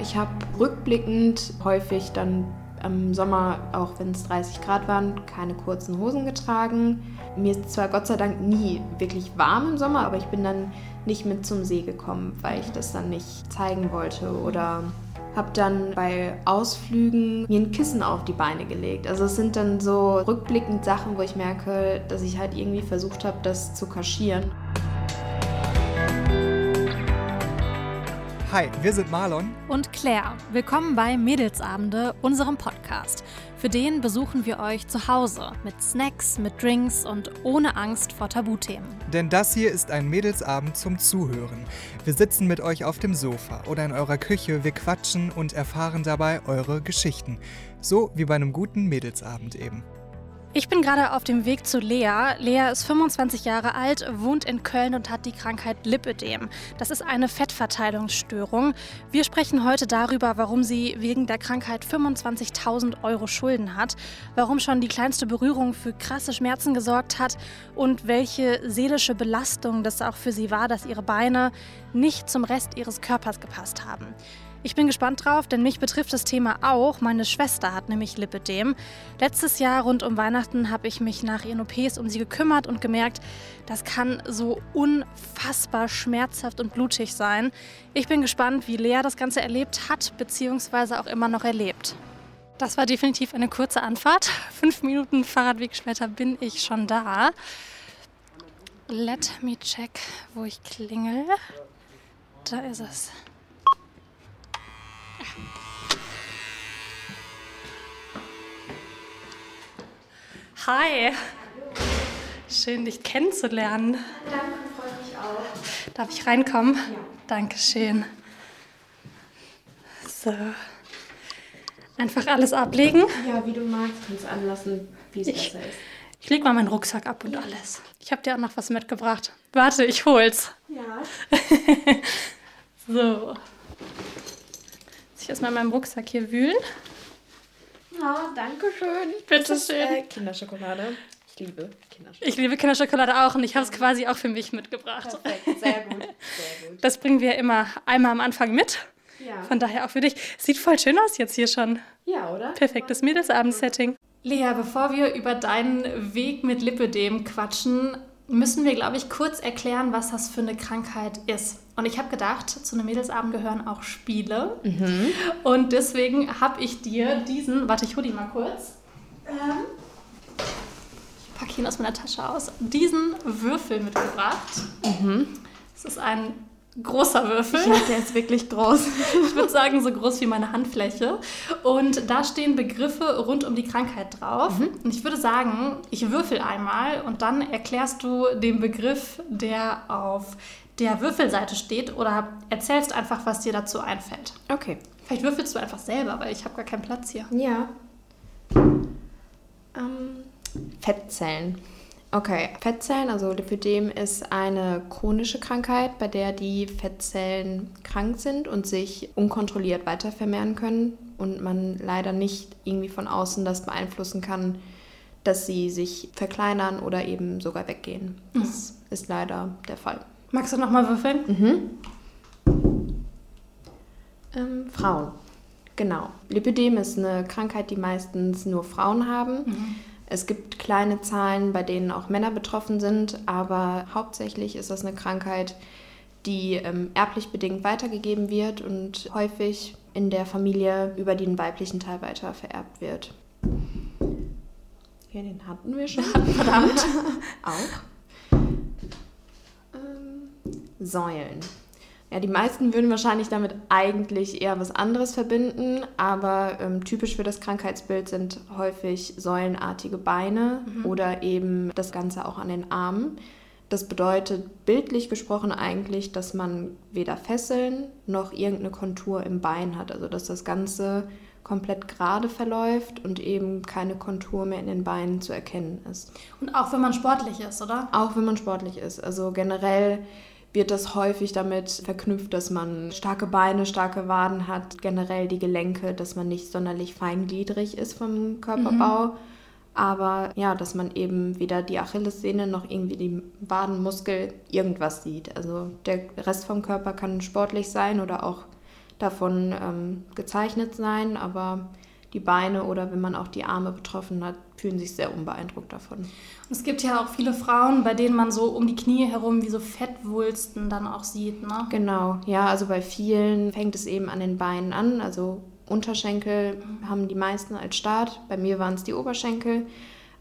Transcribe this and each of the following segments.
Ich habe rückblickend häufig dann im Sommer, auch wenn es 30 Grad waren, keine kurzen Hosen getragen. Mir ist zwar Gott sei Dank nie wirklich warm im Sommer, aber ich bin dann nicht mit zum See gekommen, weil ich das dann nicht zeigen wollte oder habe dann bei Ausflügen mir ein Kissen auf die Beine gelegt. Also es sind dann so rückblickend Sachen, wo ich merke, dass ich halt irgendwie versucht habe, das zu kaschieren. Hi, wir sind Marlon und Claire. Willkommen bei Mädelsabende, unserem Podcast. Für den besuchen wir euch zu Hause mit Snacks, mit Drinks und ohne Angst vor Tabuthemen. Denn das hier ist ein Mädelsabend zum Zuhören. Wir sitzen mit euch auf dem Sofa oder in eurer Küche, wir quatschen und erfahren dabei eure Geschichten. So wie bei einem guten Mädelsabend eben. Ich bin gerade auf dem Weg zu Lea. Lea ist 25 Jahre alt, wohnt in Köln und hat die Krankheit Lipödem. Das ist eine Fettverteilungsstörung. Wir sprechen heute darüber, warum sie wegen der Krankheit 25.000 Euro Schulden hat, warum schon die kleinste Berührung für krasse Schmerzen gesorgt hat und welche seelische Belastung das auch für sie war, dass ihre Beine nicht zum Rest ihres Körpers gepasst haben. Ich bin gespannt drauf, denn mich betrifft das Thema auch. Meine Schwester hat nämlich Lipidem. Letztes Jahr rund um Weihnachten habe ich mich nach ihren OPs um sie gekümmert und gemerkt, das kann so unfassbar schmerzhaft und blutig sein. Ich bin gespannt, wie Lea das Ganze erlebt hat, beziehungsweise auch immer noch erlebt. Das war definitiv eine kurze Anfahrt. Fünf Minuten Fahrradweg später bin ich schon da. Let me check, wo ich klingel. Da ist es. Hi. Schön, dich kennenzulernen. Danke, freut mich auch. Darf ich reinkommen? Ja. Dankeschön. So. Einfach alles ablegen. Ja, wie du magst, kannst anlassen, wie es Ich- besser ist. Ich leg mal meinen Rucksack ab und alles. Ich habe dir auch noch was mitgebracht. Warte, ich hol's. Ja. So. Erstmal in meinem Rucksack hier wühlen. Ja, danke schön. Bitte ist, schön. Äh, Kinderschokolade. Ich liebe Kinderschokolade. Ich liebe Kinderschokolade auch und ich habe es quasi auch für mich mitgebracht. Perfekt, sehr gut. Sehr gut. Das bringen wir immer einmal am Anfang mit. Ja. Von daher auch für dich. Sieht voll schön aus jetzt hier schon. ja, oder? Perfektes Mädelsabend-Setting. Lea, bevor wir über deinen Weg mit Lipödem quatschen, müssen wir, glaube ich, kurz erklären, was das für eine Krankheit ist. Und ich habe gedacht, zu einem Mädelsabend gehören auch Spiele. Und deswegen habe ich dir diesen, warte, ich hole ihn mal kurz. Ähm, ich packe ihn aus meiner Tasche aus. Diesen Würfel mitgebracht. Es ist ein großer Würfel. Ja, der ist wirklich groß. Ich würde sagen, so groß wie meine Handfläche. Und da stehen Begriffe rund um die Krankheit drauf. Und ich würde sagen, ich würfel einmal und dann erklärst du den Begriff, der auf der Würfelseite steht oder erzählst einfach, was dir dazu einfällt. Okay. Vielleicht würfelst du einfach selber, weil ich habe gar keinen Platz hier. Ja. Ähm, Fettzellen. Okay, Fettzellen, also Lipödem ist eine chronische Krankheit, bei der die Fettzellen krank sind und sich unkontrolliert weiter vermehren können und man leider nicht irgendwie von außen das beeinflussen kann, dass sie sich verkleinern oder eben sogar weggehen. Das ist leider der Fall. Magst du nochmal würfeln? Ähm, Frauen. Genau. Lipödem ist eine Krankheit, die meistens nur Frauen haben. Es gibt kleine Zahlen, bei denen auch Männer betroffen sind, aber hauptsächlich ist das eine Krankheit, die ähm, erblich bedingt weitergegeben wird und häufig in der Familie über den weiblichen Teil weiter vererbt wird. Ja, den hatten wir schon. Verdammt. auch. Ähm, Säulen. Ja, die meisten würden wahrscheinlich damit eigentlich eher was anderes verbinden, aber ähm, typisch für das Krankheitsbild sind häufig säulenartige Beine oder eben das Ganze auch an den Armen. Das bedeutet bildlich gesprochen eigentlich, dass man weder Fesseln noch irgendeine Kontur im Bein hat. Also dass das Ganze komplett gerade verläuft und eben keine Kontur mehr in den Beinen zu erkennen ist. Und auch wenn man sportlich ist, oder? Auch wenn man sportlich ist. Also generell wird das häufig damit verknüpft, dass man starke Beine, starke Waden hat, generell die Gelenke, dass man nicht sonderlich feingliedrig ist vom Körperbau. Aber ja, dass man eben weder die Achillessehne noch irgendwie die Wadenmuskel irgendwas sieht. Also der Rest vom Körper kann sportlich sein oder auch davon ähm, gezeichnet sein, aber die Beine oder wenn man auch die Arme betroffen hat, fühlen sich sehr unbeeindruckt davon. Es gibt ja auch viele Frauen, bei denen man so um die Knie herum wie so Fettwulsten dann auch sieht, ne? Genau, ja, also bei vielen fängt es eben an den Beinen an. Also Unterschenkel haben die meisten als Start, bei mir waren es die Oberschenkel.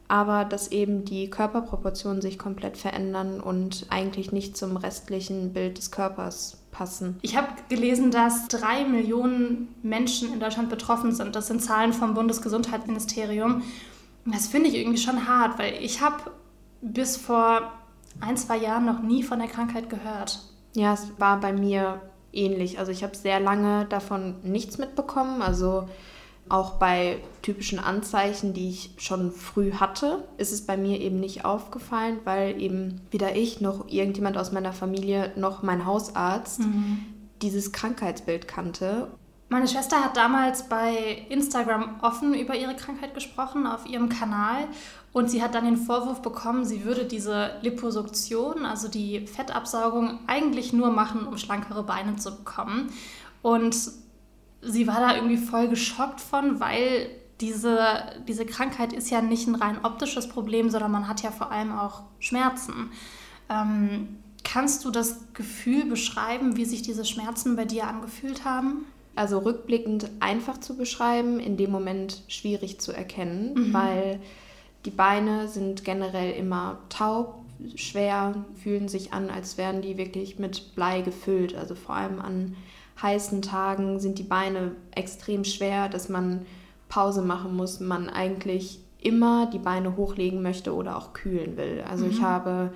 Aber dass eben die Körperproportionen sich komplett verändern und eigentlich nicht zum restlichen Bild des Körpers passen. Ich habe gelesen, dass drei Millionen Menschen in Deutschland betroffen sind. Das sind Zahlen vom Bundesgesundheitsministerium. Das finde ich irgendwie schon hart, weil ich habe bis vor ein, zwei Jahren noch nie von der Krankheit gehört. Ja, es war bei mir ähnlich. Also ich habe sehr lange davon nichts mitbekommen. Also auch bei typischen Anzeichen, die ich schon früh hatte, ist es bei mir eben nicht aufgefallen, weil eben weder ich noch irgendjemand aus meiner Familie noch mein Hausarzt mhm. dieses Krankheitsbild kannte. Meine Schwester hat damals bei Instagram offen über ihre Krankheit gesprochen auf ihrem Kanal und sie hat dann den Vorwurf bekommen, sie würde diese Liposuktion, also die Fettabsaugung, eigentlich nur machen, um schlankere Beine zu bekommen. Und sie war da irgendwie voll geschockt von, weil diese, diese Krankheit ist ja nicht ein rein optisches Problem, sondern man hat ja vor allem auch Schmerzen. Ähm, kannst du das Gefühl beschreiben, wie sich diese Schmerzen bei dir angefühlt haben? Also rückblickend einfach zu beschreiben, in dem Moment schwierig zu erkennen, mhm. weil die Beine sind generell immer taub, schwer, fühlen sich an, als wären die wirklich mit Blei gefüllt. Also vor allem an heißen Tagen sind die Beine extrem schwer, dass man Pause machen muss, man eigentlich immer die Beine hochlegen möchte oder auch kühlen will. Also mhm. ich habe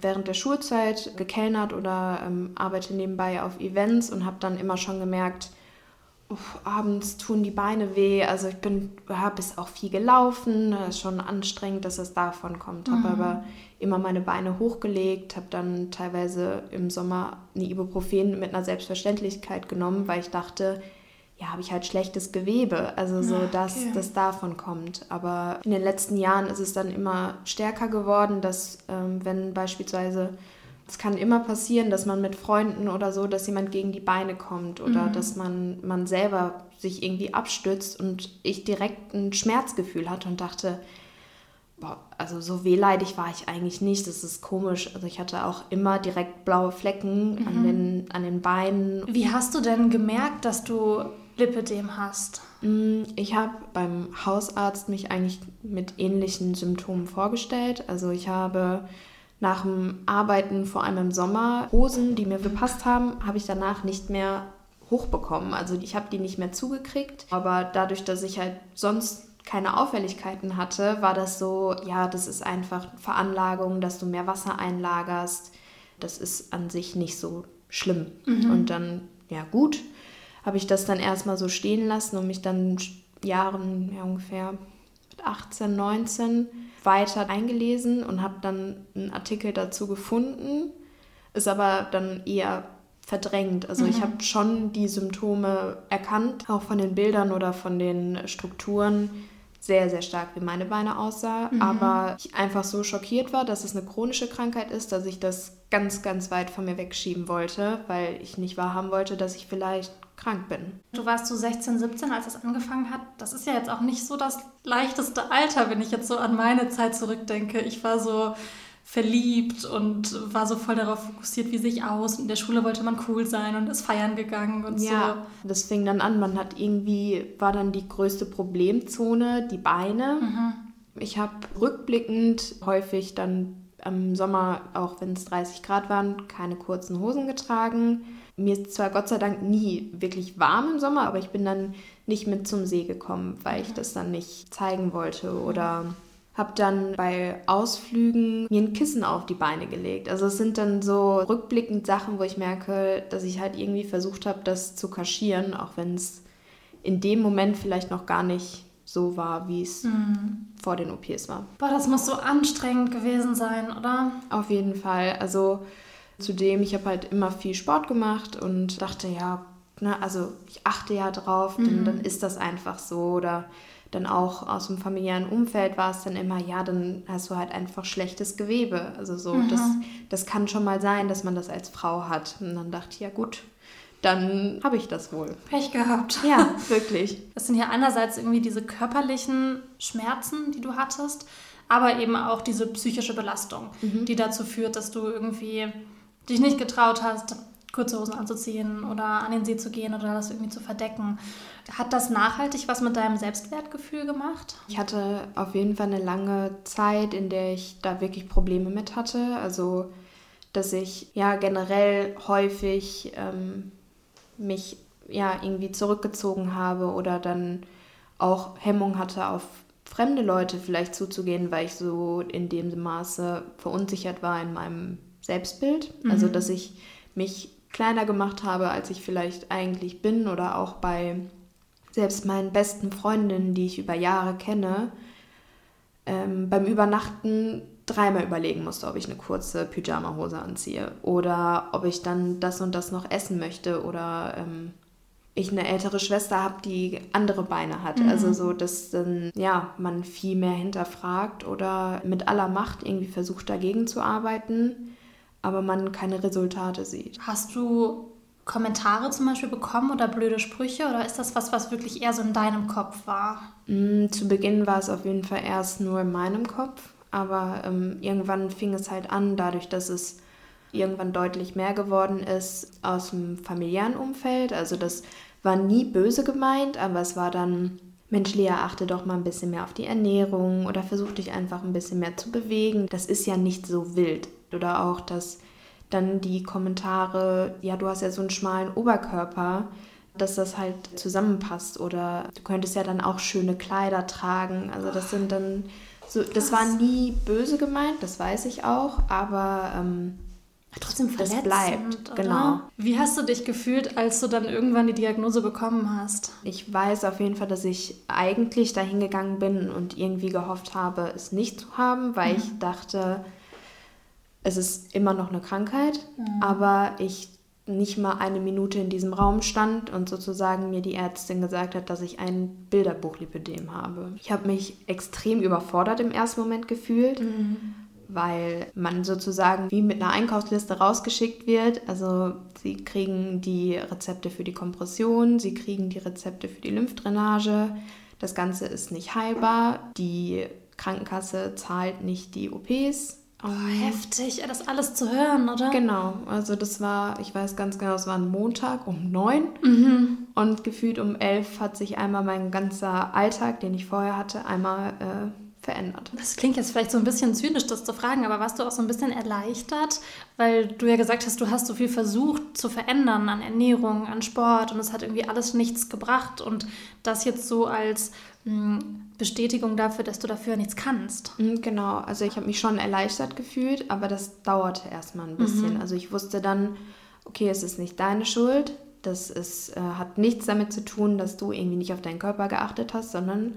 während der Schulzeit gekellnert oder ähm, arbeite nebenbei auf Events und habe dann immer schon gemerkt, uff, abends tun die Beine weh. Also ich bin, habe es auch viel gelaufen, es ist schon anstrengend, dass es davon kommt. Mhm. Habe aber immer meine Beine hochgelegt, habe dann teilweise im Sommer eine Ibuprofen mit einer Selbstverständlichkeit genommen, weil ich dachte, ja, habe ich halt schlechtes Gewebe, also so, dass okay. das davon kommt. Aber in den letzten Jahren ist es dann immer stärker geworden, dass ähm, wenn beispielsweise es kann immer passieren, dass man mit Freunden oder so, dass jemand gegen die Beine kommt oder mhm. dass man, man selber sich irgendwie abstützt und ich direkt ein Schmerzgefühl hatte und dachte, also so wehleidig war ich eigentlich nicht. Das ist komisch. Also ich hatte auch immer direkt blaue Flecken mhm. an, den, an den Beinen. Wie hast du denn gemerkt, dass du Lipödem hast? Mm, ich habe beim Hausarzt mich eigentlich mit ähnlichen Symptomen vorgestellt. Also ich habe nach dem Arbeiten, vor allem im Sommer, Hosen, die mir gepasst haben, habe ich danach nicht mehr hochbekommen. Also ich habe die nicht mehr zugekriegt. Aber dadurch, dass ich halt sonst keine Auffälligkeiten hatte, war das so, ja, das ist einfach Veranlagung, dass du mehr Wasser einlagerst. Das ist an sich nicht so schlimm. Mhm. Und dann, ja gut, habe ich das dann erstmal so stehen lassen und mich dann Jahren, ja ungefähr mit 18, 19 weiter eingelesen und habe dann einen Artikel dazu gefunden, ist aber dann eher verdrängt. Also mhm. ich habe schon die Symptome erkannt, auch von den Bildern oder von den Strukturen sehr, sehr stark, wie meine Beine aussah. Mhm. Aber ich einfach so schockiert war, dass es eine chronische Krankheit ist, dass ich das ganz, ganz weit von mir wegschieben wollte, weil ich nicht wahrhaben wollte, dass ich vielleicht krank bin. Du warst so 16, 17, als das angefangen hat. Das ist ja jetzt auch nicht so das leichteste Alter, wenn ich jetzt so an meine Zeit zurückdenke. Ich war so verliebt und war so voll darauf fokussiert, wie sich aus. In der Schule wollte man cool sein und ist feiern gegangen und ja, so. das fing dann an. Man hat irgendwie, war dann die größte Problemzone die Beine. Mhm. Ich habe rückblickend häufig dann im Sommer, auch wenn es 30 Grad waren, keine kurzen Hosen getragen. Mir ist zwar Gott sei Dank nie wirklich warm im Sommer, aber ich bin dann nicht mit zum See gekommen, weil ich das dann nicht zeigen wollte oder habe dann bei Ausflügen mir ein Kissen auf die Beine gelegt. Also es sind dann so rückblickend Sachen, wo ich merke, dass ich halt irgendwie versucht habe, das zu kaschieren, auch wenn es in dem Moment vielleicht noch gar nicht so war, wie es mhm. vor den OPs war. Boah, das muss so anstrengend gewesen sein, oder? Auf jeden Fall. Also zudem, ich habe halt immer viel Sport gemacht und dachte, ja, ne, also ich achte ja drauf, mhm. dann, dann ist das einfach so. Oder dann auch aus dem familiären Umfeld war es dann immer, ja, dann hast du halt einfach schlechtes Gewebe. Also so, mhm. das, das kann schon mal sein, dass man das als Frau hat. Und dann dachte ich, ja gut, dann habe ich das wohl. Pech gehabt. Ja, wirklich. Das sind ja einerseits irgendwie diese körperlichen Schmerzen, die du hattest, aber eben auch diese psychische Belastung, mhm. die dazu führt, dass du irgendwie dich nicht getraut hast, kurze Hosen anzuziehen oder an den See zu gehen oder das irgendwie zu verdecken. Hat das nachhaltig was mit deinem Selbstwertgefühl gemacht? Ich hatte auf jeden Fall eine lange Zeit, in der ich da wirklich Probleme mit hatte. Also, dass ich ja generell häufig ähm, mich ja irgendwie zurückgezogen habe oder dann auch Hemmung hatte, auf fremde Leute vielleicht zuzugehen, weil ich so in dem Maße verunsichert war in meinem Selbstbild. Also, mhm. Also, dass ich mich kleiner gemacht habe, als ich vielleicht eigentlich bin oder auch bei selbst meinen besten Freundinnen, die ich über Jahre kenne, ähm, beim Übernachten dreimal überlegen musste, ob ich eine kurze Pyjama-Hose anziehe oder ob ich dann das und das noch essen möchte oder ähm, ich eine ältere Schwester habe, die andere Beine hat. Mhm. Also so, dass dann ja man viel mehr hinterfragt oder mit aller Macht irgendwie versucht dagegen zu arbeiten aber man keine Resultate sieht. Hast du Kommentare zum Beispiel bekommen oder blöde Sprüche oder ist das was, was wirklich eher so in deinem Kopf war? Mm, zu Beginn war es auf jeden Fall erst nur in meinem Kopf, aber ähm, irgendwann fing es halt an, dadurch, dass es irgendwann deutlich mehr geworden ist aus dem familiären Umfeld. Also das war nie böse gemeint, aber es war dann, Mensch, Lea, achte doch mal ein bisschen mehr auf die Ernährung oder versuch dich einfach ein bisschen mehr zu bewegen. Das ist ja nicht so wild. Oder auch, dass dann die Kommentare, ja, du hast ja so einen schmalen Oberkörper, dass das halt zusammenpasst. Oder du könntest ja dann auch schöne Kleider tragen. Also das sind dann so, das war nie böse gemeint, das weiß ich auch, aber ähm, trotzdem verletzend, das bleibt. Oder? Genau. Wie hast du dich gefühlt, als du dann irgendwann die Diagnose bekommen hast? Ich weiß auf jeden Fall, dass ich eigentlich dahin gegangen bin und irgendwie gehofft habe, es nicht zu haben, weil mhm. ich dachte, es ist immer noch eine Krankheit, mhm. aber ich nicht mal eine Minute in diesem Raum stand und sozusagen mir die Ärztin gesagt hat, dass ich ein Bilderbuchlipödem habe. Ich habe mich extrem überfordert im ersten Moment gefühlt, mhm. weil man sozusagen wie mit einer Einkaufsliste rausgeschickt wird. Also sie kriegen die Rezepte für die Kompression, sie kriegen die Rezepte für die Lymphdrainage. Das Ganze ist nicht heilbar. Die Krankenkasse zahlt nicht die OPs Oh, heftig, das alles zu hören, oder? Genau, also das war, ich weiß ganz genau, es war ein Montag um neun mhm. und gefühlt um elf hat sich einmal mein ganzer Alltag, den ich vorher hatte, einmal äh, verändert. Das klingt jetzt vielleicht so ein bisschen zynisch, das zu fragen, aber warst du auch so ein bisschen erleichtert, weil du ja gesagt hast, du hast so viel versucht zu verändern an Ernährung, an Sport und es hat irgendwie alles nichts gebracht und das jetzt so als Bestätigung dafür, dass du dafür nichts kannst. Mhm, genau, also ich habe mich schon erleichtert gefühlt, aber das dauerte erstmal ein bisschen. Mhm. Also ich wusste dann, okay, es ist nicht deine Schuld, das ist, äh, hat nichts damit zu tun, dass du irgendwie nicht auf deinen Körper geachtet hast, sondern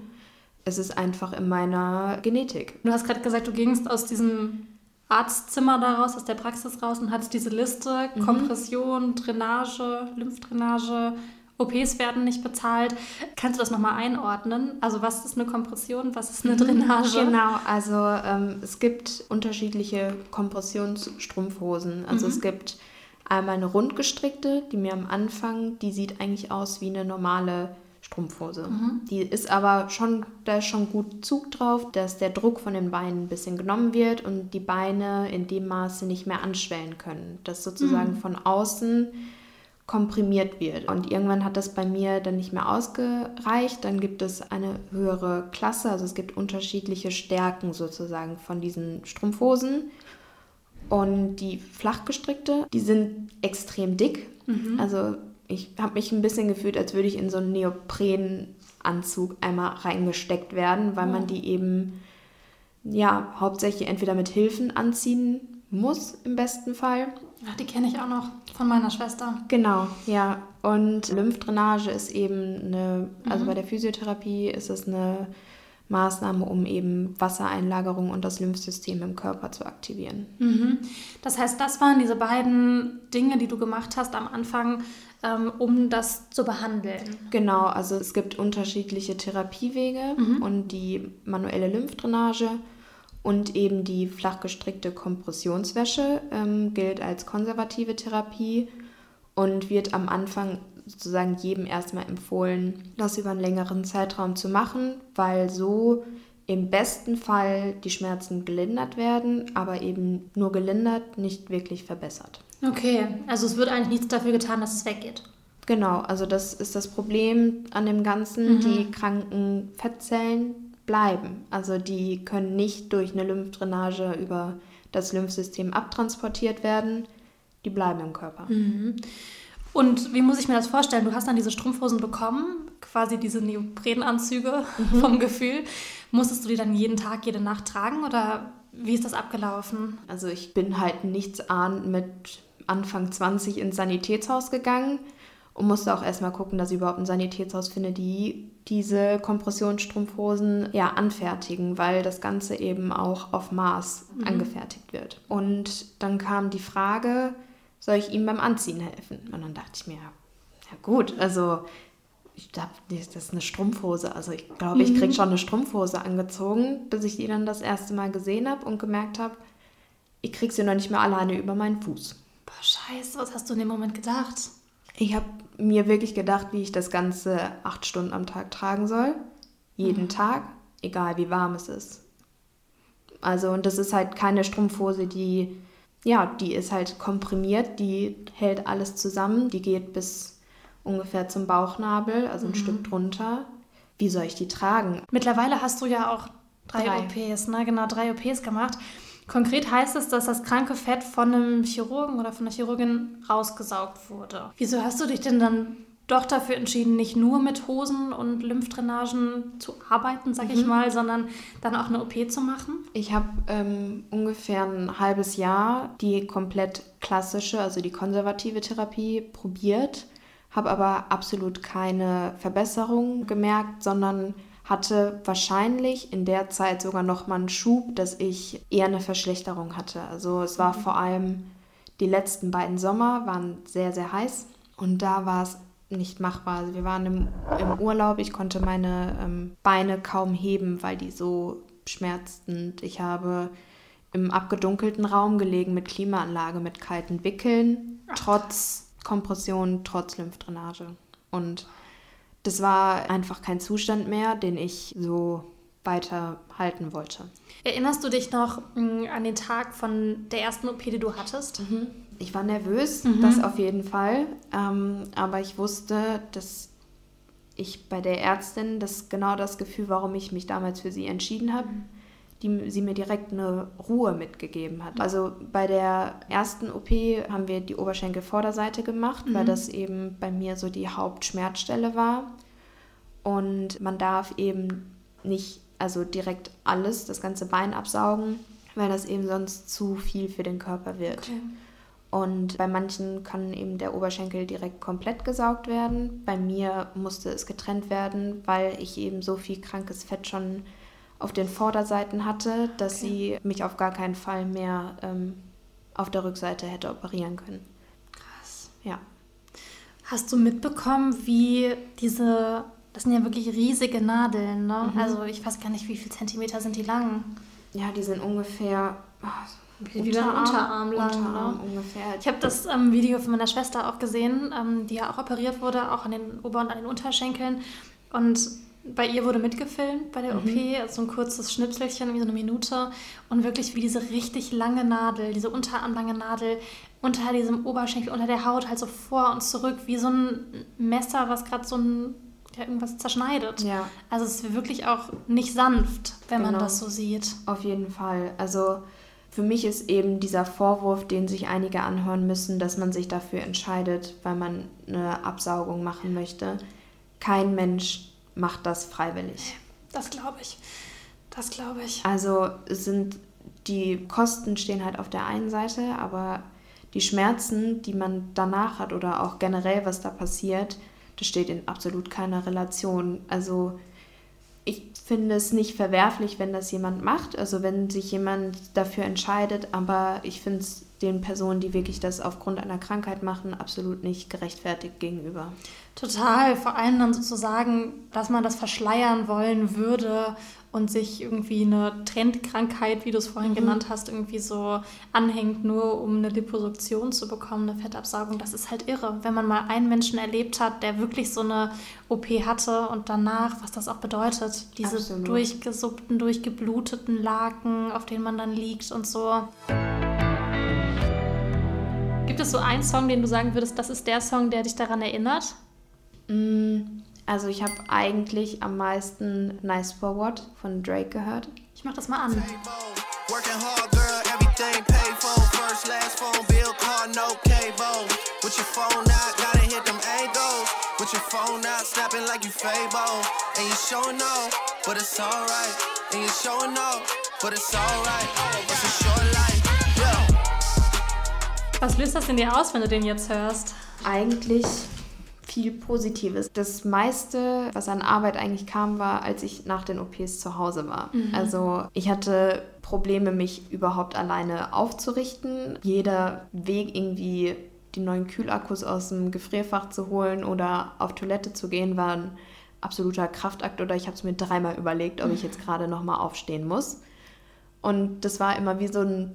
es ist einfach in meiner Genetik. Du hast gerade gesagt, du gingst aus diesem Arztzimmer daraus, aus der Praxis raus und hattest diese Liste, mhm. Kompression, Drainage, Lymphdrainage, OPs werden nicht bezahlt. Kannst du das nochmal einordnen? Also was ist eine Kompression, was ist eine mhm, Drainage? Genau, also ähm, es gibt unterschiedliche Kompressionsstrumpfhosen. Also mhm. es gibt einmal eine rundgestrickte, die mir am Anfang, die sieht eigentlich aus wie eine normale Strumpfhose. Mhm. Die ist aber schon, da ist schon gut Zug drauf, dass der Druck von den Beinen ein bisschen genommen wird und die Beine in dem Maße nicht mehr anschwellen können. Dass sozusagen mhm. von außen komprimiert wird. Und irgendwann hat das bei mir dann nicht mehr ausgereicht. Dann gibt es eine höhere Klasse, also es gibt unterschiedliche Stärken sozusagen von diesen Strumpfhosen. Und die flachgestrickte, die sind extrem dick. Mhm. Also ich habe mich ein bisschen gefühlt, als würde ich in so einen Neoprenanzug einmal reingesteckt werden, weil man die eben ja hauptsächlich entweder mit Hilfen anziehen muss im besten Fall Ach, die kenne ich auch noch von meiner Schwester. Genau, ja. Und Lymphdrainage ist eben eine, also mhm. bei der Physiotherapie ist es eine Maßnahme, um eben Wassereinlagerung und das Lymphsystem im Körper zu aktivieren. Mhm. Das heißt, das waren diese beiden Dinge, die du gemacht hast am Anfang, ähm, um das zu behandeln. Genau, also es gibt unterschiedliche Therapiewege mhm. und die manuelle Lymphdrainage und eben die flach gestrickte Kompressionswäsche ähm, gilt als konservative Therapie. und wird am Anfang sozusagen jedem erstmal empfohlen, das über einen längeren Zeitraum zu machen, weil so im besten Fall die Schmerzen gelindert werden, aber eben nur gelindert, nicht wirklich verbessert. Okay, also es wird eigentlich nichts dafür getan, dass es weggeht. Genau, also das ist das Problem an dem Ganzen. Mhm. Die kranken Fettzellen bleiben. Also die können nicht durch eine Lymphdrainage über das Lymphsystem abtransportiert werden. Die bleiben im Körper. Mhm. Und wie muss ich mir das vorstellen? Du hast dann diese Strumpfhosen bekommen, quasi diese Neoprenanzüge mhm. vom Gefühl. Musstest du die dann jeden Tag, jede Nacht tragen oder wie ist das abgelaufen? Also ich bin halt nichts ahnend mit Anfang 20 ins Sanitätshaus gegangen und musste auch erstmal gucken, dass ich überhaupt ein Sanitätshaus finde, die diese Kompressionsstrumpfhosen ja anfertigen, weil das Ganze eben auch auf Maß mhm. angefertigt wird. Und dann kam die Frage, soll ich ihm beim Anziehen helfen? Und dann dachte ich mir, ja gut, also ich glaube, das ist eine Strumpfhose. Also ich glaube, ich kriege mhm. schon eine Strumpfhose angezogen, bis ich die dann das erste Mal gesehen habe und gemerkt habe, ich kriege sie noch nicht mehr alleine über meinen Fuß. Boah, scheiße, was hast du in dem Moment gedacht? Ich habe mir wirklich gedacht, wie ich das Ganze acht Stunden am Tag tragen soll. Jeden mhm. Tag, egal wie warm es ist. Also, und das ist halt keine Strumpfhose, die, ja, die ist halt komprimiert, die hält alles zusammen, die geht bis ungefähr zum Bauchnabel, also ein mhm. Stück drunter. Wie soll ich die tragen? Mittlerweile hast du ja auch drei, drei. OPs, ne? Genau, drei OPs gemacht. Konkret heißt es, dass das kranke Fett von einem Chirurgen oder von einer Chirurgin rausgesaugt wurde. Wieso hast du dich denn dann doch dafür entschieden, nicht nur mit Hosen und Lymphdrainagen zu arbeiten, sag mhm. ich mal, sondern dann auch eine OP zu machen? Ich habe ähm, ungefähr ein halbes Jahr die komplett klassische, also die konservative Therapie probiert, habe aber absolut keine Verbesserung gemerkt, sondern hatte wahrscheinlich in der Zeit sogar noch mal einen Schub, dass ich eher eine Verschlechterung hatte. Also es war mhm. vor allem die letzten beiden Sommer waren sehr, sehr heiß und da war es nicht machbar. Also wir waren im, im Urlaub, ich konnte meine ähm, Beine kaum heben, weil die so schmerzten. Ich habe im abgedunkelten Raum gelegen mit Klimaanlage, mit kalten Wickeln, trotz Kompression, trotz Lymphdrainage. Und das war einfach kein Zustand mehr, den ich so weiter halten wollte. Erinnerst du dich noch mh, mm, an den Tag von der ersten OP, die du hattest? Mhm. Ich war nervös, mhm. das auf jeden Fall. Ähm, aber ich wusste, dass ich bei der Ärztin das genau das Gefühl, warum ich mich damals für sie entschieden habe. Mhm die sie mir direkt eine Ruhe mitgegeben hat. Also bei der ersten OP haben wir die Oberschenkelvorderseite gemacht, mhm. weil das eben bei mir so die Hauptschmerzstelle war. Und man darf eben nicht, also direkt alles, das ganze Bein absaugen, weil das eben sonst zu viel für den Körper wird. Okay. Und bei manchen kann eben der Oberschenkel direkt komplett gesaugt werden. Bei mir musste es getrennt werden, weil ich eben so viel krankes Fett schon auf den Vorderseiten hatte, dass okay. sie mich auf gar keinen Fall mehr ähm, auf der Rückseite hätte operieren können. Krass. Ja. Hast du mitbekommen, wie diese, das sind ja wirklich riesige Nadeln, ne? Mhm. Also ich weiß gar nicht, wie viele Zentimeter sind die lang? Ja, die sind ungefähr oh, wie Unterarm, Unterarm lang. Unterarm ne? ungefähr. Ich habe das ähm, Video von meiner Schwester auch gesehen, ähm, die ja auch operiert wurde, auch an den Ober- und an den Unterschenkeln. Und bei ihr wurde mitgefilmt bei der mhm. OP, so ein kurzes Schnipselchen, wie so eine Minute. Und wirklich wie diese richtig lange Nadel, diese unterarmlange Nadel unter diesem Oberschenkel, unter der Haut, halt so vor und zurück, wie so ein Messer, was gerade so ein, ja, irgendwas zerschneidet. Ja. Also es ist wirklich auch nicht sanft, wenn genau. man das so sieht. Auf jeden Fall. Also für mich ist eben dieser Vorwurf, den sich einige anhören müssen, dass man sich dafür entscheidet, weil man eine Absaugung machen möchte. Kein Mensch macht das freiwillig. Das glaube ich. Das glaube ich. Also sind die Kosten stehen halt auf der einen Seite, aber die Schmerzen, die man danach hat oder auch generell, was da passiert, das steht in absolut keiner Relation. Also ich finde es nicht verwerflich, wenn das jemand macht, also wenn sich jemand dafür entscheidet, aber ich finde es den Personen, die wirklich das aufgrund einer Krankheit machen, absolut nicht gerechtfertigt gegenüber. Total, vor allem dann sozusagen, dass man das verschleiern wollen würde und sich irgendwie eine Trendkrankheit, wie du es vorhin mhm. genannt hast, irgendwie so anhängt, nur um eine Liposuktion zu bekommen, eine Fettabsaugung. Das ist halt irre. Wenn man mal einen Menschen erlebt hat, der wirklich so eine OP hatte und danach, was das auch bedeutet, diese Absolut. durchgesuppten, durchgebluteten Laken, auf denen man dann liegt und so. Gibt es so einen Song, den du sagen würdest, das ist der Song, der dich daran erinnert? Mm, also ich habe eigentlich am meisten Nice Forward von Drake gehört. Ich mach das mal an. With your phone out, snapping like you Fabo. And you showing off, but it's alright. And you showing off, but it's alright. It's a short life. Was löst das in dir aus, wenn du den jetzt hörst? Eigentlich viel Positives. Das meiste, was an Arbeit eigentlich kam, war, als ich nach den OPs zu Hause war. Mhm. Also ich hatte Probleme, mich überhaupt alleine aufzurichten. Jeder Weg irgendwie die neuen Kühlakkus aus dem Gefrierfach zu holen oder auf Toilette zu gehen, war ein absoluter Kraftakt oder ich habe es mir dreimal überlegt, ob ich jetzt gerade nochmal aufstehen muss. Und das war immer wie so ein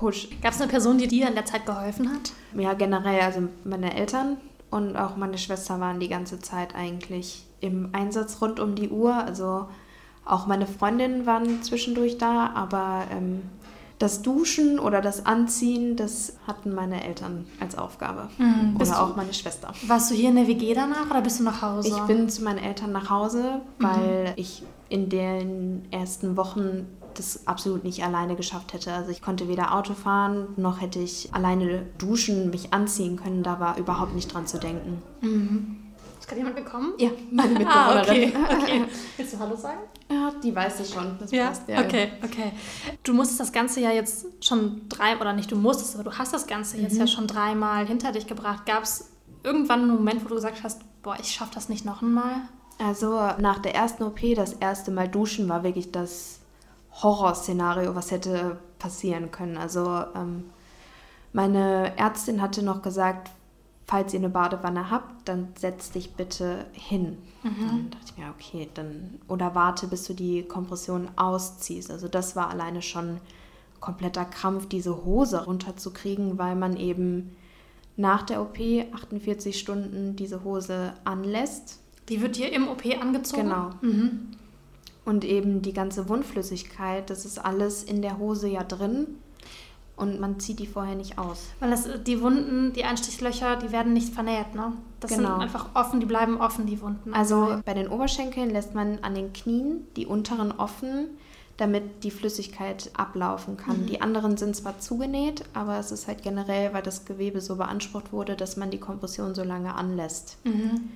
Push. Gab es eine Person, die dir in der Zeit geholfen hat? Ja, generell, also meine Eltern und auch meine Schwester waren die ganze Zeit eigentlich im Einsatz rund um die Uhr. Also auch meine Freundinnen waren zwischendurch da, aber ähm, das Duschen oder das Anziehen, das hatten meine Eltern als Aufgabe. Mhm. Oder auch meine Schwester. Warst du hier in der WG danach oder bist du nach Hause? Ich bin zu meinen Eltern nach Hause, weil mhm. ich in den ersten Wochen das absolut nicht alleine geschafft hätte. Also ich konnte weder Auto fahren, noch hätte ich alleine duschen, mich anziehen können. Da war überhaupt nicht dran zu denken. Mhm. Ist gerade jemand gekommen? Ja, meine Mitbewohnerin. ah, okay. okay. Willst du Hallo sagen? Ja, die weiß es schon. Das ja? passt ja. Okay, okay. Du musstest das Ganze ja jetzt schon drei, oder nicht du musstest, aber du hast das Ganze mhm. jetzt ja schon dreimal hinter dich gebracht. Gab es irgendwann einen Moment, wo du gesagt hast, boah, ich schaffe das nicht noch einmal? Also nach der ersten OP, das erste Mal duschen war wirklich das Horrorszenario, was hätte passieren können. Also ähm, meine Ärztin hatte noch gesagt, falls ihr eine Badewanne habt, dann setz dich bitte hin. Mhm. Dann dachte ich mir, okay, dann oder warte, bis du die Kompression ausziehst. Also das war alleine schon kompletter Krampf, diese Hose runterzukriegen, weil man eben nach der OP 48 Stunden diese Hose anlässt. Die wird dir im OP angezogen? Genau. Mhm. Und eben die ganze Wundflüssigkeit, das ist alles in der Hose ja drin. Und man zieht die vorher nicht aus. Weil das, die Wunden, die Einstichlöcher, die werden nicht vernäht, ne? Das genau. sind einfach offen, die bleiben offen, die Wunden. Also bei den Oberschenkeln lässt man an den Knien die unteren offen, damit die Flüssigkeit ablaufen kann. Mhm. Die anderen sind zwar zugenäht, aber es ist halt generell, weil das Gewebe so beansprucht wurde, dass man die Kompression so lange anlässt. Mhm.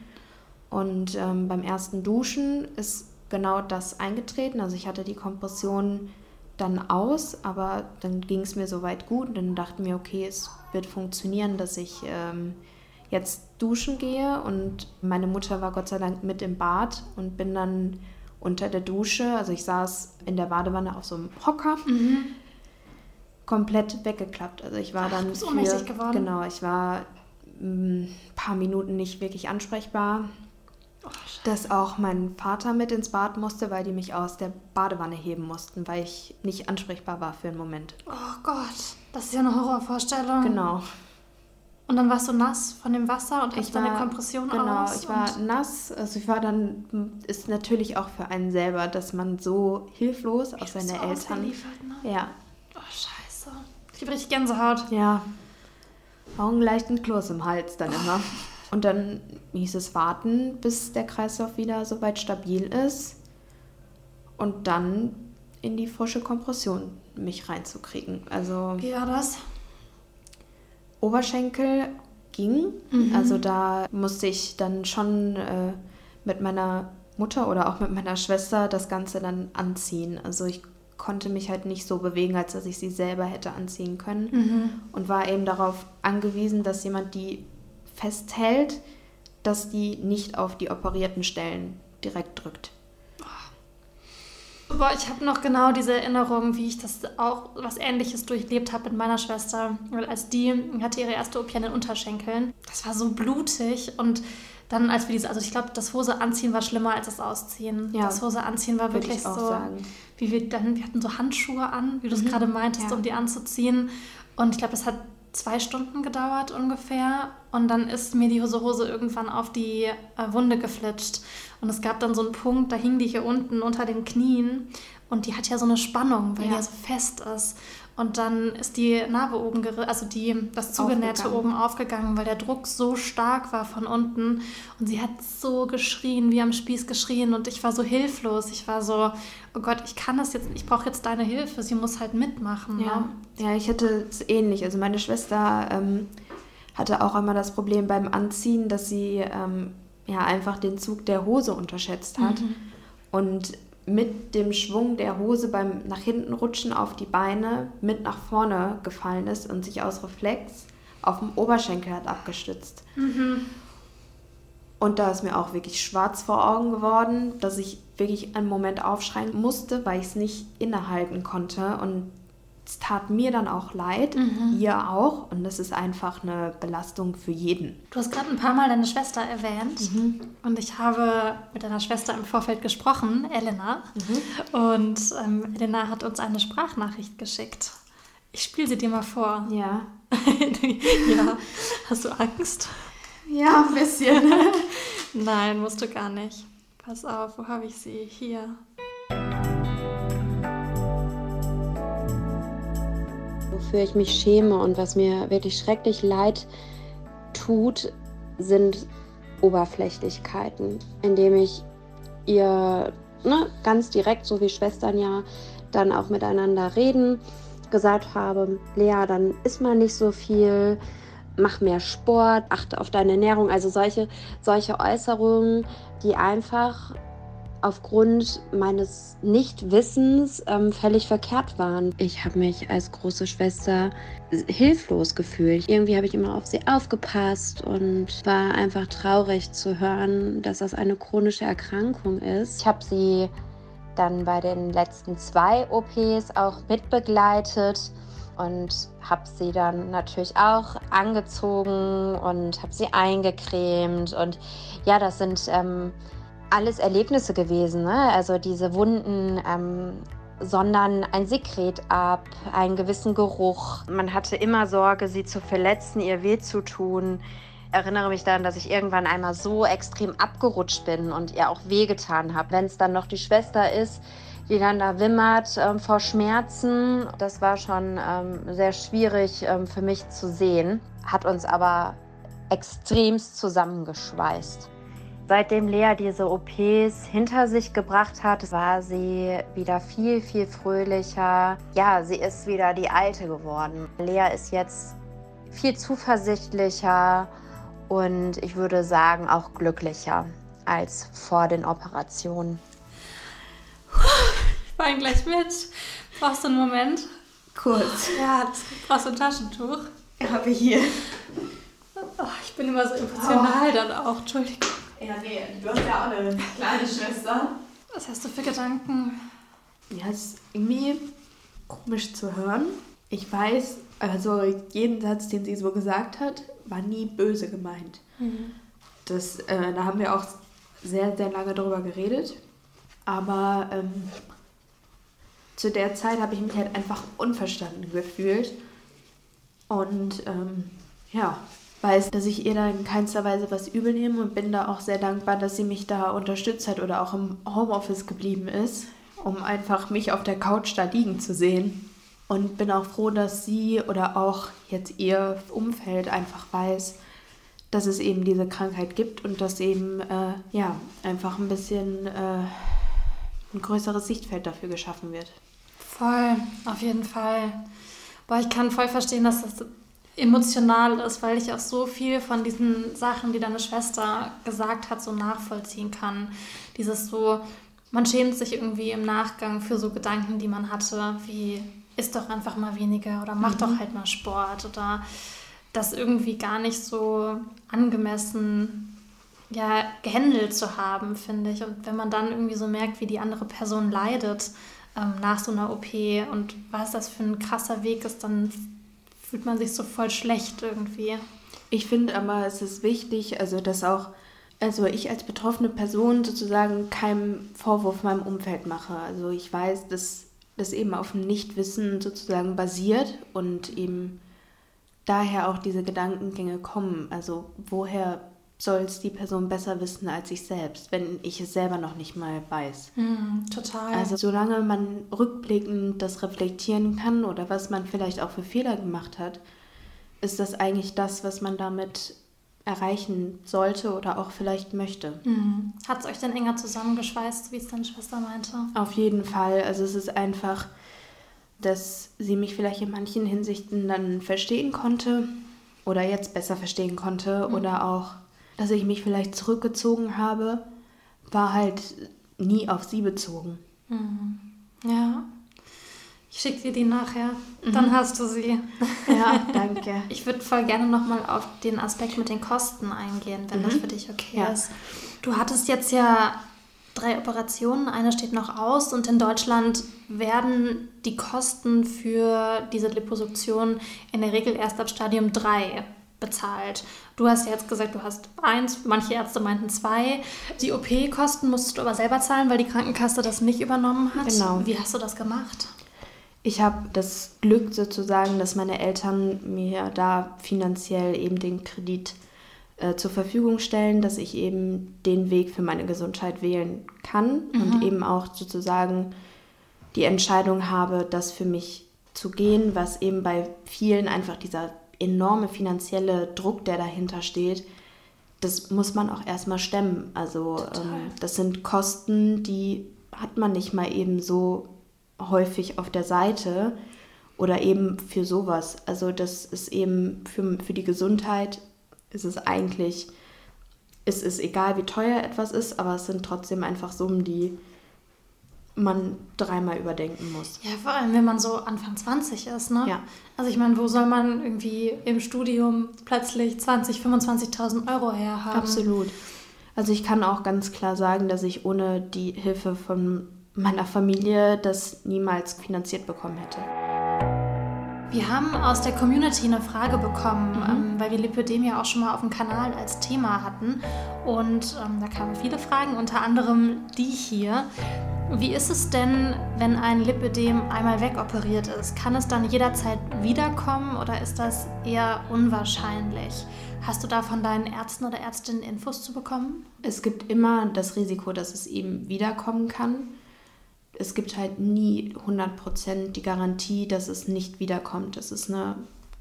Und ähm, beim ersten Duschen ist genau das eingetreten. Also ich hatte die Kompression dann aus, aber dann ging es mir soweit gut und dann dachte mir, okay, es wird funktionieren, dass ich ähm, jetzt duschen gehe und meine Mutter war Gott sei Dank mit im Bad und bin dann unter der Dusche, also ich saß in der Badewanne auf so einem Hocker, mhm. komplett weggeklappt. Also ich war Ach, dann für, geworden. genau, ich war ein mm, paar Minuten nicht wirklich ansprechbar dass auch mein Vater mit ins Bad musste, weil die mich aus der Badewanne heben mussten, weil ich nicht ansprechbar war für einen Moment. Oh Gott, das ist ja eine Horrorvorstellung. Genau. Und dann warst du nass von dem Wasser und hast deine Kompression genau, aus? Genau, ich war nass. Also ich war dann, ist natürlich auch für einen selber, dass man so hilflos auf seine Eltern... Ne? Ja. Oh, scheiße. Ich habe richtig Gänsehaut. Ja. Einen leichten Kloß im Hals dann immer. Und dann hieß es warten, bis der Kreislauf wieder soweit stabil ist und dann in die frische Kompression mich reinzukriegen. Also Wie war das? Oberschenkel ging. Mhm. Also da musste ich dann schon äh, mit meiner Mutter oder auch mit meiner Schwester das Ganze dann anziehen. Also ich konnte mich halt nicht so bewegen, als dass ich sie selber hätte anziehen können. Mhm. Und war eben darauf angewiesen, dass jemand die festhält, dass die nicht auf die operierten Stellen direkt drückt. Boah, ich habe noch genau diese Erinnerung, wie ich das auch was Ähnliches durchlebt habe mit meiner Schwester. Weil als die hatte ihre erste OP an den Unterschenkeln. Das war so blutig und dann als wir diese, also ich glaube, das Hose anziehen war schlimmer als das Ausziehen. Ja, das Hose anziehen war wirklich so, sagen. wie wir dann, wir hatten so Handschuhe an, wie du es mhm. gerade meintest, ja. um die anzuziehen. Und ich glaube, das hat zwei Stunden gedauert ungefähr. Und dann ist mir die Hose, Hose irgendwann auf die äh, Wunde geflitscht. Und es gab dann so einen Punkt, da hing die hier unten unter den Knien. Und die hat ja so eine Spannung, weil ja. die ja so fest ist. Und dann ist die Narbe oben, also die, das Zugenähte oben aufgegangen, weil der Druck so stark war von unten. Und sie hat so geschrien, wie am Spieß geschrien. Und ich war so hilflos. Ich war so, oh Gott, ich kann das jetzt, ich brauche jetzt deine Hilfe. Sie muss halt mitmachen. Ja, ne? ja ich hatte es ähnlich. Also meine Schwester ähm, hatte auch einmal das Problem beim Anziehen, dass sie ähm, ja einfach den Zug der Hose unterschätzt hat. Mhm. Und mit dem Schwung der Hose beim nach hinten rutschen auf die Beine mit nach vorne gefallen ist und sich aus Reflex auf dem Oberschenkel hat abgestützt. Mhm. Und da ist mir auch wirklich schwarz vor Augen geworden, dass ich wirklich einen Moment aufschreien musste, weil ich es nicht innehalten konnte. Und es tat mir dann auch leid, mhm. ihr auch. Und das ist einfach eine Belastung für jeden. Du hast gerade ein paar Mal deine Schwester erwähnt. Mhm. Und ich habe mit deiner Schwester im Vorfeld gesprochen, Elena. Mhm. Und ähm, Elena hat uns eine Sprachnachricht geschickt. Ich spiele sie dir mal vor. Ja. ja. Hast du Angst? Ja, ein bisschen. Nein, musst du gar nicht. Pass auf, wo habe ich sie? Hier. Wofür ich mich schäme und was mir wirklich schrecklich leid tut, sind Oberflächlichkeiten, indem ich ihr ne, ganz direkt, so wie Schwestern ja dann auch miteinander reden, gesagt habe, Lea, dann isst mal nicht so viel, mach mehr Sport, achte auf deine Ernährung, also solche, solche Äußerungen, die einfach aufgrund meines Nichtwissens ähm, völlig verkehrt waren. Ich habe mich als große Schwester hilflos gefühlt. Irgendwie habe ich immer auf sie aufgepasst und war einfach traurig zu hören, dass das eine chronische Erkrankung ist. Ich habe sie dann bei den letzten zwei OPs auch mitbegleitet und habe sie dann natürlich auch angezogen und habe sie eingecremt und ja, das sind ähm, alles Erlebnisse gewesen. Ne? Also diese Wunden ähm, sondern ein Sekret ab, einen gewissen Geruch. Man hatte immer Sorge, sie zu verletzen, ihr weh zu tun. Ich erinnere mich daran, dass ich irgendwann einmal so extrem abgerutscht bin und ihr auch wehgetan habe. Wenn es dann noch die Schwester ist, die dann da wimmert ähm, vor Schmerzen, das war schon ähm, sehr schwierig ähm, für mich zu sehen, hat uns aber extremst zusammengeschweißt. Seitdem Lea diese OPs hinter sich gebracht hat, war sie wieder viel, viel fröhlicher. Ja, sie ist wieder die Alte geworden. Lea ist jetzt viel zuversichtlicher und ich würde sagen auch glücklicher als vor den Operationen. Ich weine gleich mit. Brauchst du einen Moment? Kurz. Ja, brauchst du ein Taschentuch? Ich habe hier. Oh, ich bin immer so emotional oh. dann auch. Entschuldigung. Ja, nee, du hast ja auch eine kleine Schwester. Was hast du für Gedanken? Ja, es ist irgendwie komisch zu hören. Ich weiß, also jeden Satz, den sie so gesagt hat, war nie böse gemeint. Mhm. Das, äh, da haben wir auch sehr, sehr lange drüber geredet. Aber ähm, zu der Zeit habe ich mich halt einfach unverstanden gefühlt. Und ähm, ja, weiß, dass ich ihr da in keinster Weise was übel nehme und bin da auch sehr dankbar, dass sie mich da unterstützt hat oder auch im Homeoffice geblieben ist, um einfach mich auf der Couch da liegen zu sehen. Und bin auch froh, dass sie oder auch jetzt ihr Umfeld einfach weiß, dass es eben diese Krankheit gibt und dass eben äh, ja einfach ein bisschen äh, ein größeres Sichtfeld dafür geschaffen wird. Voll, auf jeden Fall. Boah, ich kann voll verstehen, dass das emotional ist, weil ich auch so viel von diesen Sachen, die deine Schwester gesagt hat, so nachvollziehen kann. Dieses so, man schämt sich irgendwie im Nachgang für so Gedanken, die man hatte, wie isst doch einfach mal weniger oder mach mhm. doch halt mal Sport oder das irgendwie gar nicht so angemessen ja, gehandelt zu haben, finde ich. Und wenn man dann irgendwie so merkt, wie die andere Person leidet ähm, nach so einer OP und was das für ein krasser Weg ist, dann fühlt man sich so voll schlecht irgendwie. Ich finde aber, es ist wichtig, also dass auch, also ich als betroffene Person sozusagen keinen Vorwurf meinem Umfeld mache. Also ich weiß, dass das eben auf dem Nichtwissen sozusagen basiert und eben daher auch diese Gedankengänge kommen. Also woher soll es die Person besser wissen als ich selbst, wenn ich es selber noch nicht mal weiß. Mm, total. Also solange man rückblickend das reflektieren kann oder was man vielleicht auch für Fehler gemacht hat, ist das eigentlich das, was man damit erreichen sollte oder auch vielleicht möchte. Mm. Hat es euch denn enger zusammengeschweißt, wie es deine Schwester meinte? Auf jeden Fall. Also es ist einfach, dass sie mich vielleicht in manchen Hinsichten dann verstehen konnte oder jetzt besser verstehen konnte mhm. oder auch dass ich mich vielleicht zurückgezogen habe, war halt nie auf sie bezogen. Mhm. Ja. Ich schicke dir die nachher, mhm. dann hast du sie. Ja, danke. Ich würde voll gerne nochmal auf den Aspekt mit den Kosten eingehen, wenn mhm. das für dich okay ja. ist. Du hattest jetzt ja drei Operationen, eine steht noch aus und in Deutschland werden die Kosten für diese Liposuktion in der Regel erst ab Stadium 3 bezahlt. Du hast jetzt gesagt, du hast eins, manche Ärzte meinten zwei. Die OP-Kosten musstest du aber selber zahlen, weil die Krankenkasse das nicht übernommen hat. Genau. Wie hast du das gemacht? Ich habe das Glück sozusagen, dass meine Eltern mir da finanziell eben den Kredit äh, zur Verfügung stellen, dass ich eben den Weg für meine Gesundheit wählen kann mhm. und eben auch sozusagen die Entscheidung habe, das für mich zu gehen, was eben bei vielen einfach dieser enorme finanzielle Druck, der dahinter steht, das muss man auch erstmal stemmen. Also ähm, das sind Kosten, die hat man nicht mal eben so häufig auf der Seite oder eben für sowas. Also das ist eben für, für die Gesundheit ist es eigentlich, es ist egal, wie teuer etwas ist, aber es sind trotzdem einfach Summen, die man dreimal überdenken muss. Ja, vor allem, wenn man so Anfang 20 ist, ne? Ja. Also ich meine, wo soll man irgendwie im Studium plötzlich 20, 25.000 Euro herhaben? Absolut. Also ich kann auch ganz klar sagen, dass ich ohne die Hilfe von meiner Familie das niemals finanziert bekommen hätte. Wir haben aus der Community eine Frage bekommen, mhm. ähm, weil wir Lipödem ja auch schon mal auf dem Kanal als Thema hatten. Und ähm, da kamen viele Fragen, unter anderem die hier. Wie ist es denn, wenn ein Lipödem einmal wegoperiert ist? Kann es dann jederzeit wiederkommen oder ist das eher unwahrscheinlich? Hast du da von deinen Ärzten oder Ärztinnen Infos zu bekommen? Es gibt immer das Risiko, dass es eben wiederkommen kann es gibt halt nie 100% die Garantie, dass es nicht wiederkommt. Es ist eine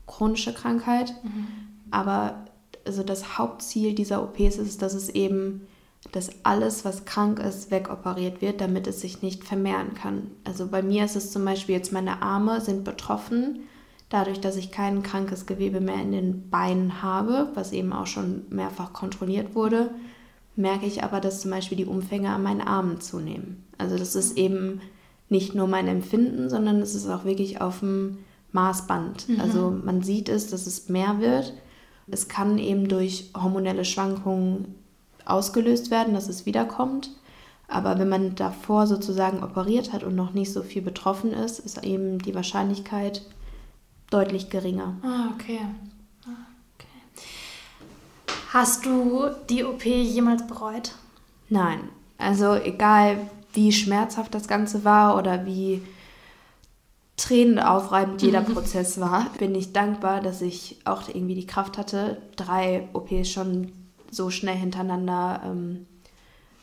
chronische Krankheit, mhm. aber also das Hauptziel dieser OPs ist, dass es eben, dass alles, was krank ist, wegoperiert wird, damit es sich nicht vermehren kann. Also bei mir ist es zum Beispiel jetzt, meine Arme sind betroffen, dadurch, dass ich kein krankes Gewebe mehr in den Beinen habe, was eben auch schon mehrfach kontrolliert wurde merke ich aber, dass zum Beispiel die Umfänge an meinen Armen zunehmen. Also das ist eben nicht nur mein Empfinden, sondern es ist auch wirklich auf dem Maßband. Mhm. Also man sieht es, dass es mehr wird. Es kann eben durch hormonelle Schwankungen ausgelöst werden, dass es wiederkommt. Aber wenn man davor sozusagen operiert hat und noch nicht so viel betroffen ist, ist eben die Wahrscheinlichkeit deutlich geringer. Ah, okay. Hast du die OP jemals bereut? Nein. Also egal, wie schmerzhaft das Ganze war oder wie tränenaufreibend jeder mhm. Prozess war, bin ich dankbar, dass ich auch irgendwie die Kraft hatte, drei OPs schon so schnell hintereinander ähm,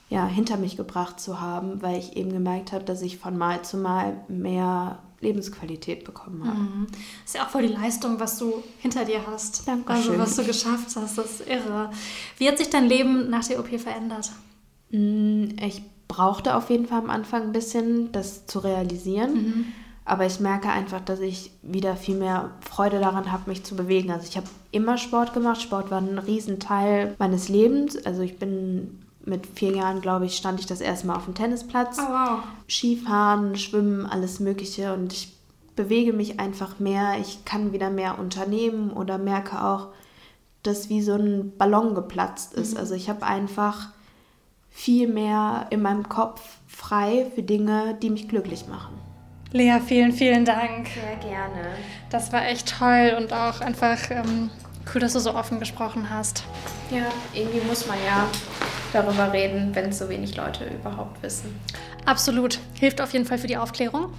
ja, hinter mich gebracht zu haben, weil ich eben gemerkt habe, dass ich von Mal zu Mal mehr Lebensqualität bekommen habe. Mhm. ist ja auch voll die Leistung, was du hinter dir hast. Dankeschön. Also was du geschafft hast, das ist irre. Wie hat sich dein Leben nach der OP verändert? Mm, ich brauchte auf jeden Fall am Anfang ein bisschen, das zu realisieren. Mhm. Aber ich merke einfach, dass ich wieder viel mehr Freude daran habe, mich zu bewegen. Also ich habe immer Sport gemacht. Sport war ein Riesenteil meines Lebens. Also ich bin mit vier Jahren, glaube ich, stand ich das erste Mal auf dem Tennisplatz. Oh, wow. Skifahren, Schwimmen, alles Mögliche. Und ich bewege mich einfach mehr. Ich kann wieder mehr unternehmen oder merke auch, das wie so ein Ballon geplatzt ist. Mhm. Also ich habe einfach viel mehr in meinem Kopf frei für Dinge, die mich glücklich machen. Lea, vielen, vielen Dank. Sehr gerne. Das war echt toll und auch einfach ähm, cool, dass du so offen gesprochen hast. Ja, irgendwie muss man ja darüber reden, wenn so wenig Leute überhaupt wissen. Absolut. Hilft auf jeden Fall für die Aufklärung.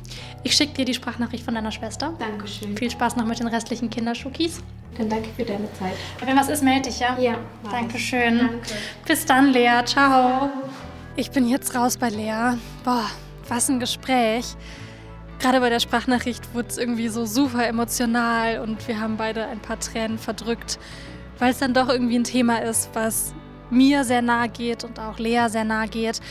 Ich schicke dir die Sprachnachricht von deiner Schwester. Dankeschön. Viel Spaß noch mit den restlichen Kinderschokis. Dann danke für deine Zeit. Wenn was ist, melde dich, ja? Ja. Dankeschön. Danke. Bis dann, Lea. Ciao. Ich bin jetzt raus bei Lea. Boah, was ein Gespräch. Gerade bei der Sprachnachricht wurde es irgendwie so super emotional und wir haben beide ein paar Tränen verdrückt, weil es dann doch irgendwie ein Thema ist, was mir sehr nahe geht und auch Lea sehr nahe geht.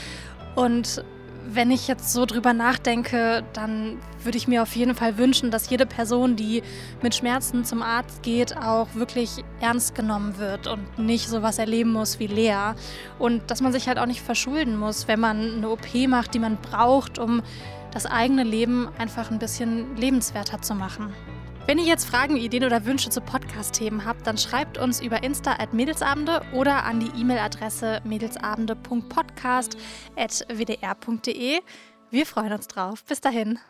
Und wenn ich jetzt so drüber nachdenke, dann würde ich mir auf jeden Fall wünschen, dass jede Person, die mit Schmerzen zum Arzt geht, auch wirklich ernst genommen wird und nicht sowas erleben muss wie Lea. Und dass man sich halt auch nicht verschulden muss, wenn man eine OP macht, die man braucht, um das eigene Leben einfach ein bisschen lebenswerter zu machen. Wenn ihr jetzt Fragen, Ideen oder Wünsche zu Podcast-Themen habt, dann schreibt uns über Insta at Mädelsabende oder an die E-Mail-Adresse mädelsabende.podcast.wdr.de. Wir freuen uns drauf. Bis dahin.